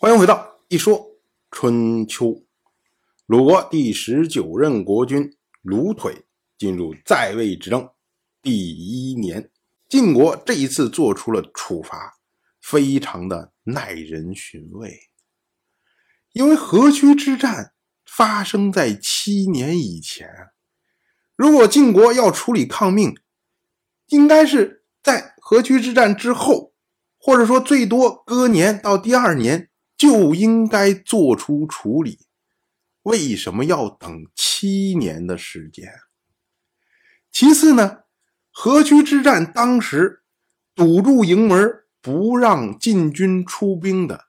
欢迎回到一说春秋。鲁国第十九任国君鲁腿进入在位执政第一年，晋国这一次做出了处罚，非常的耐人寻味。因为河曲之战发生在七年以前，如果晋国要处理抗命，应该是在河曲之战之后，或者说最多隔年到第二年。就应该做出处理，为什么要等七年的时间？其次呢，河曲之战当时堵住营门不让晋军出兵的，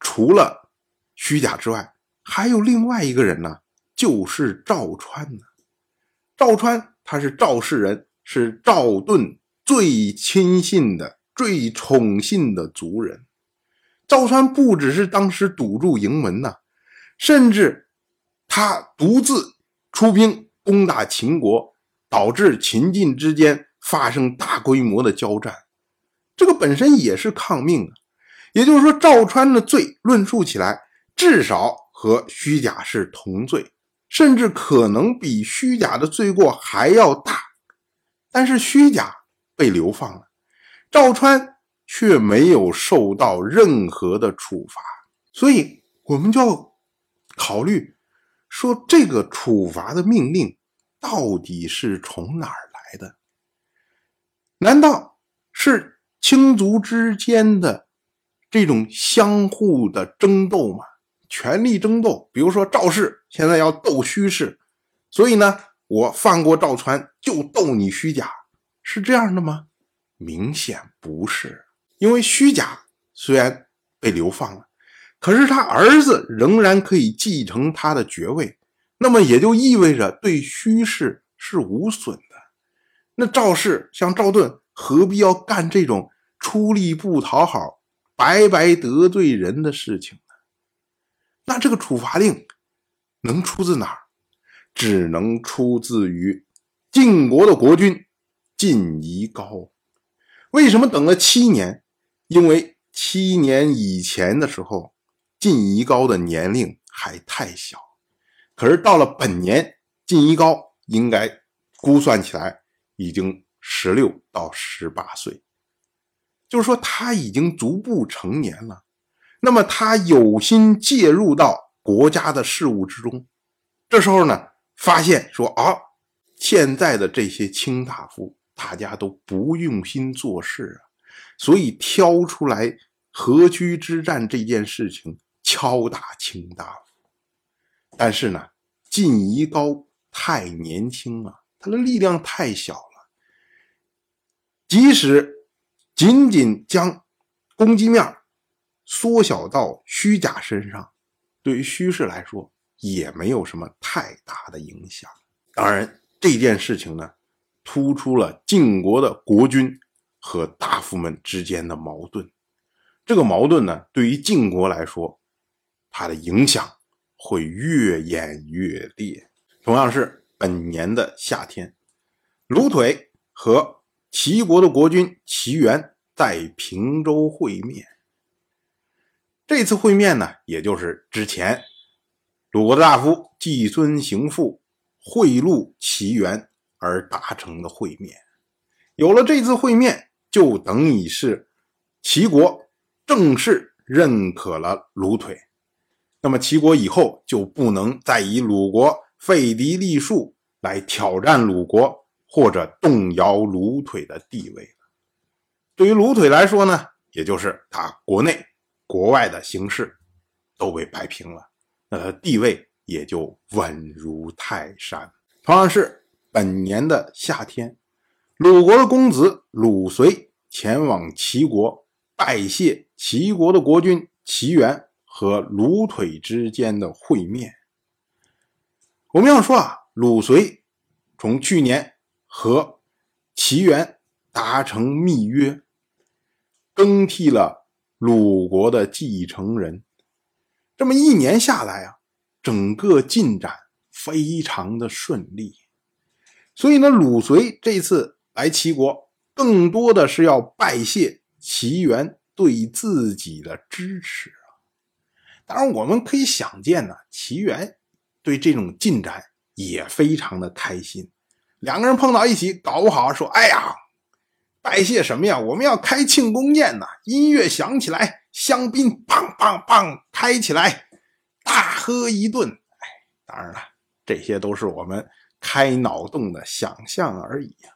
除了虚假之外，还有另外一个人呢，就是赵川呢。赵川他是赵氏人，是赵盾最亲信的、最宠信的族人。赵川不只是当时堵住营门呐，甚至他独自出兵攻打秦国，导致秦晋之间发生大规模的交战。这个本身也是抗命啊。也就是说，赵川的罪论述起来，至少和虚假是同罪，甚至可能比虚假的罪过还要大。但是虚假被流放了，赵川。却没有受到任何的处罚，所以我们就要考虑说，这个处罚的命令到底是从哪儿来的？难道是卿族之间的这种相互的争斗吗？权力争斗，比如说赵氏现在要斗虚氏，所以呢，我放过赵川就斗你虚假，是这样的吗？明显不是。因为虚假虽然被流放了，可是他儿子仍然可以继承他的爵位，那么也就意味着对虚氏是无损的。那赵氏像赵盾，何必要干这种出力不讨好、白白得罪人的事情呢？那这个处罚令能出自哪儿？只能出自于晋国的国君晋夷高。为什么等了七年？因为七年以前的时候，晋夷高的年龄还太小，可是到了本年，晋夷高应该估算起来已经十六到十八岁，就是说他已经逐步成年了。那么他有心介入到国家的事务之中，这时候呢，发现说啊，现在的这些卿大夫大家都不用心做事啊。所以挑出来河曲之战这件事情敲打卿大夫，但是呢，晋夷高太年轻了，他的力量太小了，即使仅仅将攻击面缩小到虚假身上，对于虚氏来说也没有什么太大的影响。当然，这件事情呢，突出了晋国的国君。和大夫们之间的矛盾，这个矛盾呢，对于晋国来说，它的影响会越演越烈。同样是本年的夏天，鲁腿和齐国的国君齐元在平州会面。这次会面呢，也就是之前鲁国的大夫季孙行父贿赂齐元而达成的会面。有了这次会面。就等于是齐国正式认可了鲁腿，那么齐国以后就不能再以鲁国废嫡立庶来挑战鲁国或者动摇鲁腿的地位了。对于鲁腿来说呢，也就是他国内国外的形势都被摆平了，那他地位也就稳如泰山。同样是本年的夏天。鲁国的公子鲁随前往齐国拜谢齐国的国君齐元和鲁腿之间的会面。我们要说啊，鲁随从去年和齐元达成密约，更替了鲁国的继承人。这么一年下来啊，整个进展非常的顺利。所以呢，鲁随这次。来齐国，更多的是要拜谢齐元对自己的支持啊。当然，我们可以想见呢，齐元对这种进展也非常的开心。两个人碰到一起，搞不好说：“哎呀，拜谢什么呀？我们要开庆功宴呢！音乐响起来，香槟砰砰砰开起来，大喝一顿。”哎，当然了，这些都是我们开脑洞的想象而已呀。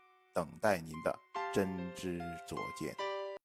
等待您的真知灼见。